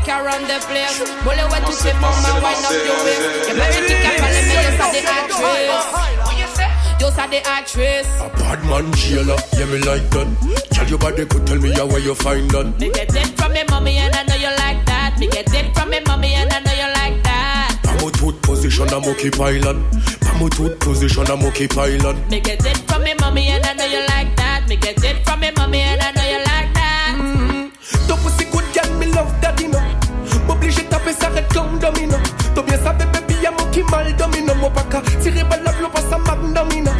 kick around the place. Bullet what you say my wind up your waist. Your body kick and me, you saw the actress. You saw the actress. A bad man jailer, yeah me like that. Tell your body could tell me how where you find that. Me get it from me mommy and I know you like that. Me get it from me mommy and I know you like that. Pamo tooth position, I'm okay pilot. Pamo tooth position, I'm okay pilot. Me get it from me mommy and I know you like that. Me get it from me mommy and I domino. Mon paka, tiré balle l'eau pas ça magnomino.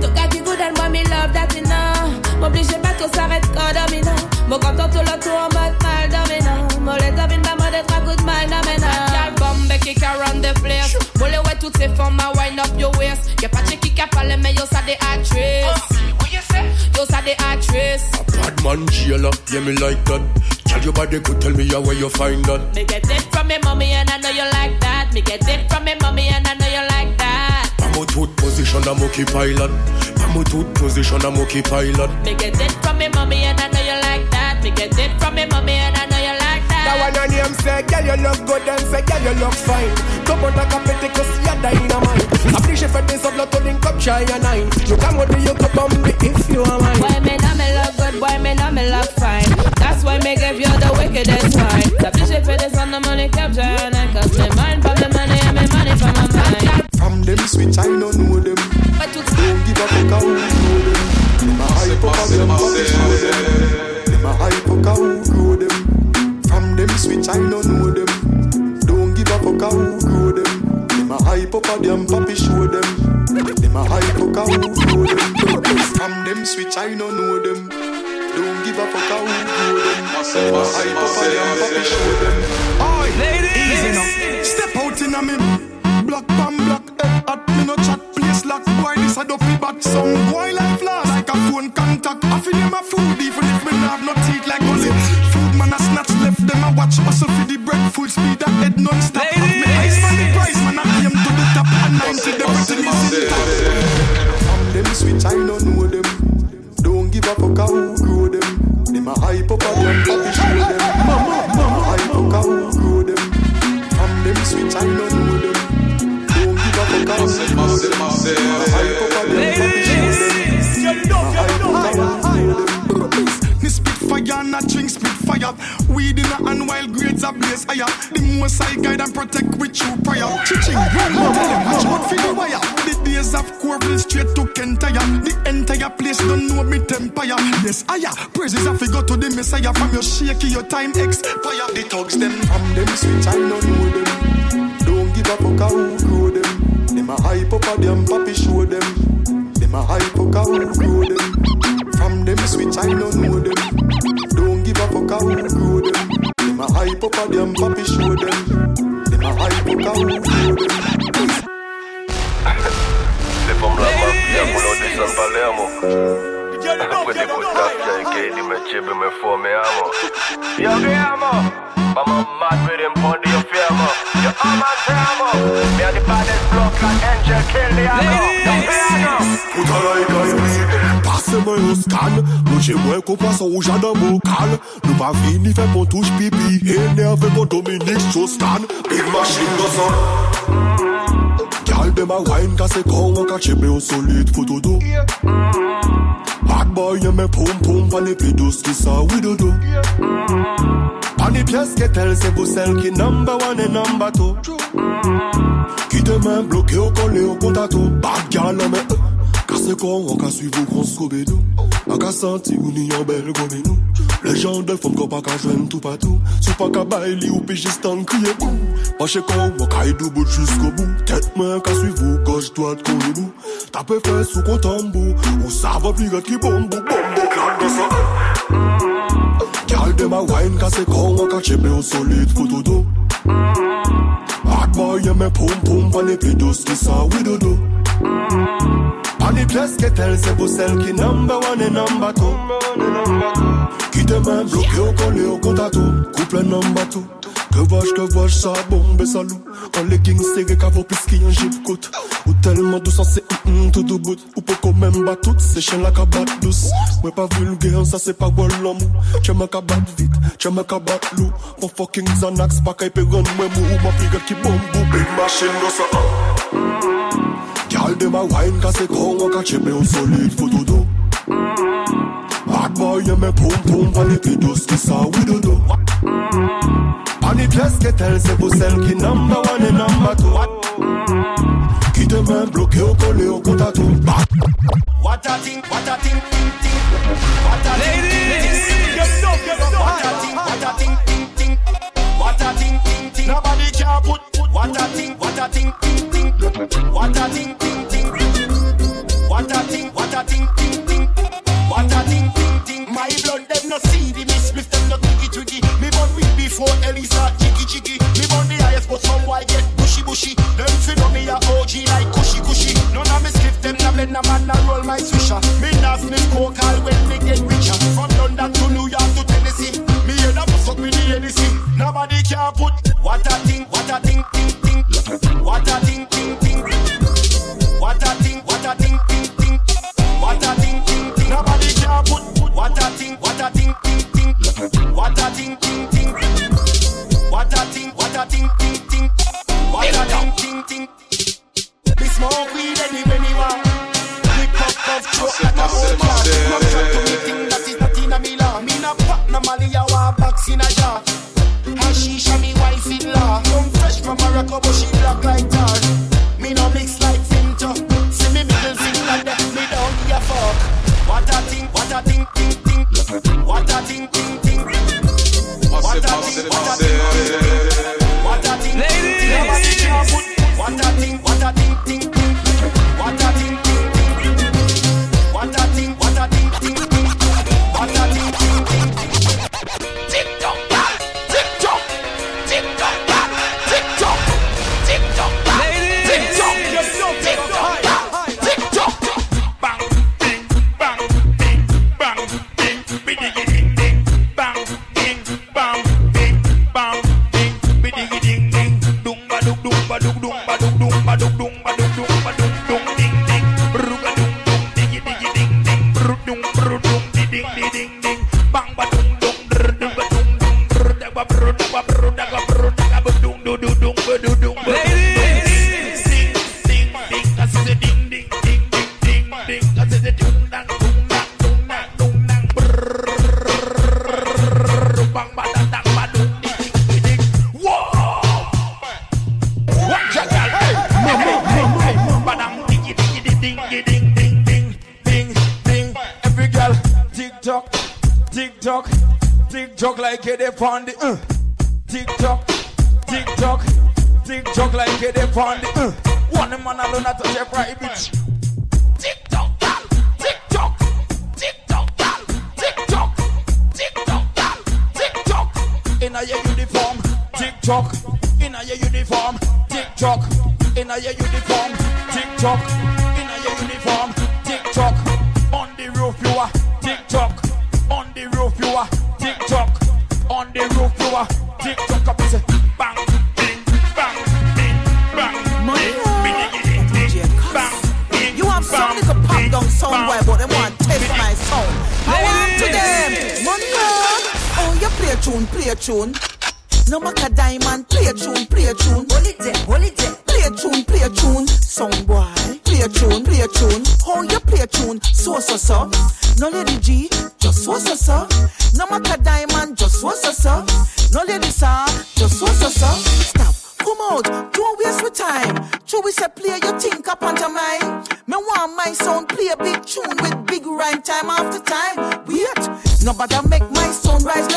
Tout cas du good and moi me love that you know. M'oblige pas tout s'arrête comme domino. Mon content tout le tour en mode mal domino. Mon les domine pas mode être good mind domino. Girl bombe kick around the place. Bullet ouais toutes ces femmes à wind up your waist. Y'a pas de qui a parlé mais yo ça des actrices. Ah, yo ça des actrices. A bad man jailer, yeah me like that. Tell your body could tell me how where you find that. Me get it from me mommy and I know you like that. Me get it from me mommy position, I'm okay pilot. Pamo tooth position, I'm okay pilot. Me get it from me mommy and I know you like that. Me get it from me mommy and I know you like that. That one on name say, girl you look good and say, girl you look fine. Come on like a petty cause you're dynamite. Appreciate for this of lot to link up try and nine. You come with me, you come on me if you are mine. Boy me know me look good, boy me know me look fine. That's why me give you the wickedest wine. Appreciate for this on the money capture and I cause me mind for the money and me money for my mind. From them switch, I don't know them. But them. A hype up and them papi show them. Them a hype up who grow them. From them switch, I don't know them. Don't give a fuck how grow them. Them a hype up and them papi show them. Them a hype up who grow them. From them switch, I don't know them. Don't give a fuck how grow them. Hype up and them papi show them. Oi, easy now. Step out in a me block, bam block. Head at me no chat, place lock. Boy, this a dopey. Some boy like flash, like a phone contact. I feel them a food, even if me not have no teeth like only. Food man a snatch left them a watch. Hustle for the bread, full speed that head non-stop. Have Weed in a hand while grades are blaze higher. The most I guide and protect with you prior. Chiching, tell them watch out for the wire. The days of Corville straight to Kentire. The entire place don't know me empire. Yes, higher. Praises to go to the Messiah. From your shaky, your time expire. The thugs them from them switch, I don't know them. Don't give a fuck how who grow them. Them a hype up a them papi show them. Them a hype up how who grow them. From them switch, I don't know them. Don't give a fuck how who grow them. Them a hype up a them papi show them. Them a hype up how who grow them. Le. Quelli buttati che di me fome amo. Mad with him. Me and the baddest block like angel like I un scan Logez-moi qu'on passe au jardin bocal Nous pas fini fait pour touche pipi. Énervé pour Dominique Strauss-Kahn Big machine goes on Girl dem a wine ka se kon an ka chebe au solide photo do Bad boy yon men poum poum pa le pedos ki sa widodo Pan les pièces que tel c'est pour celle qui number one et number two. Qui te main bloqué au collé au contato. Bad girl mais euh, Casse con, on ka suivre qu'on se An ka santi ou ni yon bel gome nou. Le jan de fom kon pa ka jwen tou patou. Sou pa ka bay li ou pe jistan kriye kou Pache kon wakay do bout jusqu'o bou Tet men ka suivou, kosh doat kon li bou. Tape fes ou kon tambou. Ou sa va pligat ki bombou. Bombou klan de sa. Kyal de ma wine ka se kon An ka chepe ou solide foto do. Hot boy yeme poum poum Pan e pi dos ki sa widodo Ples ke tel se pou sel ki namba wane e namba tou Ki demen blok yo kole yo konta tou. Kouple namba tou Ke vaj ke vaj sa bombe sa lou An le king sere kavou pis ki yon jip kout Ou telman dousan se mm-mm tout dou bout. Ou pou komen batout se chen la kabat dous Mwen pa vulge an sa se pa wol l'amou Che men kabat vit, che men kabat lou Mwen foking zanaks pa kay pe ron mwen mou Mwen figet ki bombou Big machine do sa an Girl, de ma wine, casse con, on catch me au solide, photo d'eau. Bad boy, you me pum pum, on les pidos qui ça, oui dodo. On les pièces que telles, c'est pour celles qui number one et number two. Qui te bloqué au collé au compte à tout. What a thing, what a thing, ting ting. What a thing, ting ting. What a thing, what a thing, ting ting. What a thing, ting ting. Nobody can put. What a thing, what a ting ting. No try to me thing that is not in me law. Me no pop no I want box in a jar. Hashish and me wife in law. Come fresh from Morocco, she black like tar. Me no mix like Finto. See me middle finger, that me give a fuck. What a thing, what a thing, it upon the. Uh. Tick tock, tick tock, tick tock like it upon the. Uh. One man alone at touch every bitch. Tick tock, tick tock, tick tock, tick tock, tick tock, tick tock. In a your uniform, tick tock. In a your uniform, tick tock. In a your uniform, tick tock. In a your uniform, tick tock. Up is bang, ding, bang, ding, bang, ding, ding, ding, ding, bang, ding, You have some bang, pop ding, down sound boy, but they want to test my sound. I want to them. Money. Oh, you play a tune, play a tune. No matter diamond, play a tune, play a tune. Hold it there, hold it there. Play a tune, play a tune. Sound boy, play a tune, play a tune. Oh, you play a tune, so so so. No lady G, just so so so. No matter diamond, we say play your think up onto mine. Me want my sound play a big tune with big rhyme time after time. Wait, nobody make my sound rise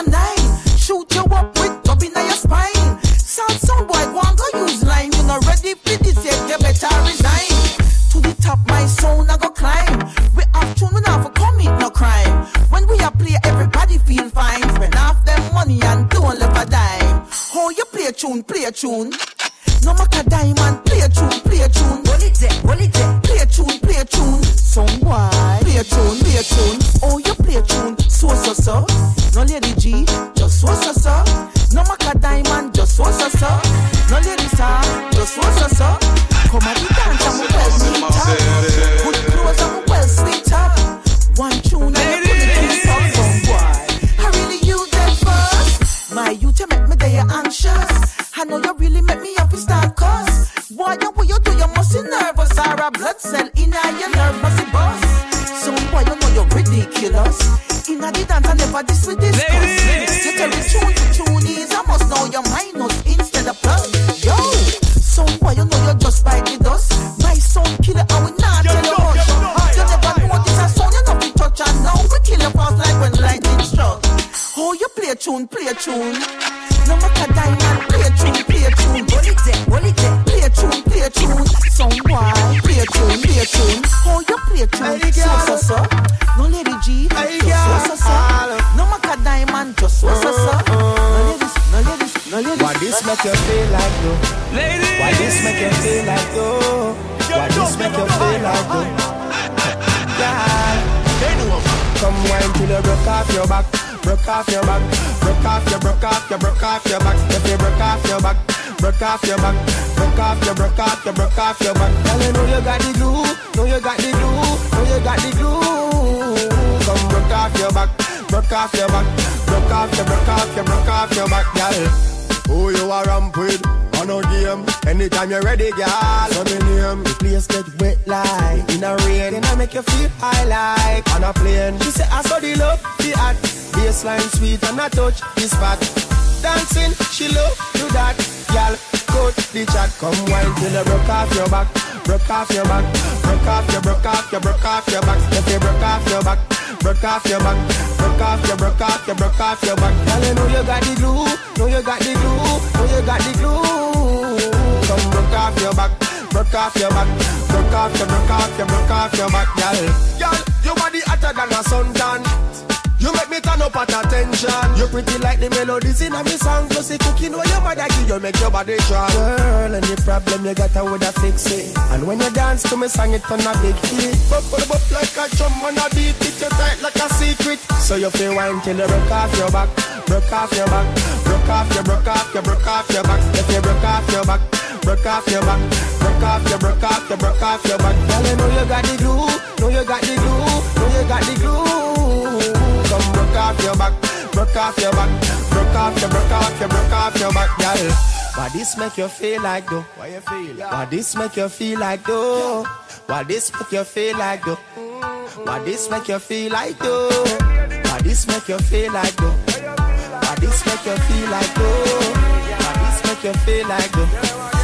so so. No lady G, just so so so. No maca diamond, just so so so. No lady star, just so so so. Come on, dance, I'm a well sweet up. Good clothes, I'm a well sweet up. One tune, I'm a good up from boy. I really use them first. My youth, you make me day anxious. I know you really make me up, star. cause. boy, you what you do, you must be nervous. Or a blood cell in your nerve must be boss. So boy, you know you're ridiculous. In the dance, I never this with this. You tell me tune to tune is, I must know your minus instead of plus. Yo, some boy, you know you're just by the dust. My son killer, I will not tell you much. You never know this a song, you know we touch and now we kill your fast like when lightning struck. Oh, you play a tune, play a tune. No matter diamond, play a tune, play a tune. Hold it there, hold it there. Play a tune, play a tune. Some boy, play a tune, play a tune. Oh, you play a tune, Hey, so girl. so so. No lady G, Hey, just girl. so so so. No matter diamond, just so so so. No ladies, no ladies, no ladies. Why this make you feel like though? Why this make you feel like though? Why this make you feel like though? Girl, come wine till you broke off your back, broke off your back, broke off your, broke off your, broke off your back. If you broke off your back, broke off your back, broke off your, broke off your, broke off your back. Girl, you know you got the glue, know you got the glue, know you got the glue. Come broke off your back, broke off your back, broke off your, broke off your, broke off your back, girl. Who you are ramp with? On a game. Anytime you're ready, girl. So me name. The place get wet like in a rain. Then I make you feel high like on a plane. She say I saw the love, the art. Baseline sweet and I touch the spot. Dancing, she love do that. Girl, coach the chat. Come wine till you broke off your back. Broke off your back. Broke off your, broke off your, broke off your back. If you broke off your back. Broke off your back, broke off your, broke off your, broke off your back. Girl, you know you got the glue, know you got the glue, know you got the glue. Off your back, broke off your back, broke off your, broke off your, broke off your back, girl. Girl, your body hotter than a suntan. You make me turn up at attention. You pretty like the melodies in a me song. Plus the cooking where your mother give you make your body strong. Girl, the problem you got I would have fix it. And when you dance to me song, it turn a big hit. Bop, bop, bop like a drum on a beat. It you tight like a secret. So you feel wine till you broke off your back, broke off your back, broke off your, broke off your, broke off your back. If you broke off your back, broke off your back, broke off your, broke off your, broke off your back. Girl, you know you got the glue, know you got the glue, know you got the glue. Come broke off your back, broke off your back, broke off your, broke off your, broke off your back, girl. Why this make you feel like though? Why you feel? Why this make you feel like though? Why this make you feel like though? Why this make you feel like though? Why this make you feel like though? Why this make you feel like though? Why this make you feel like though?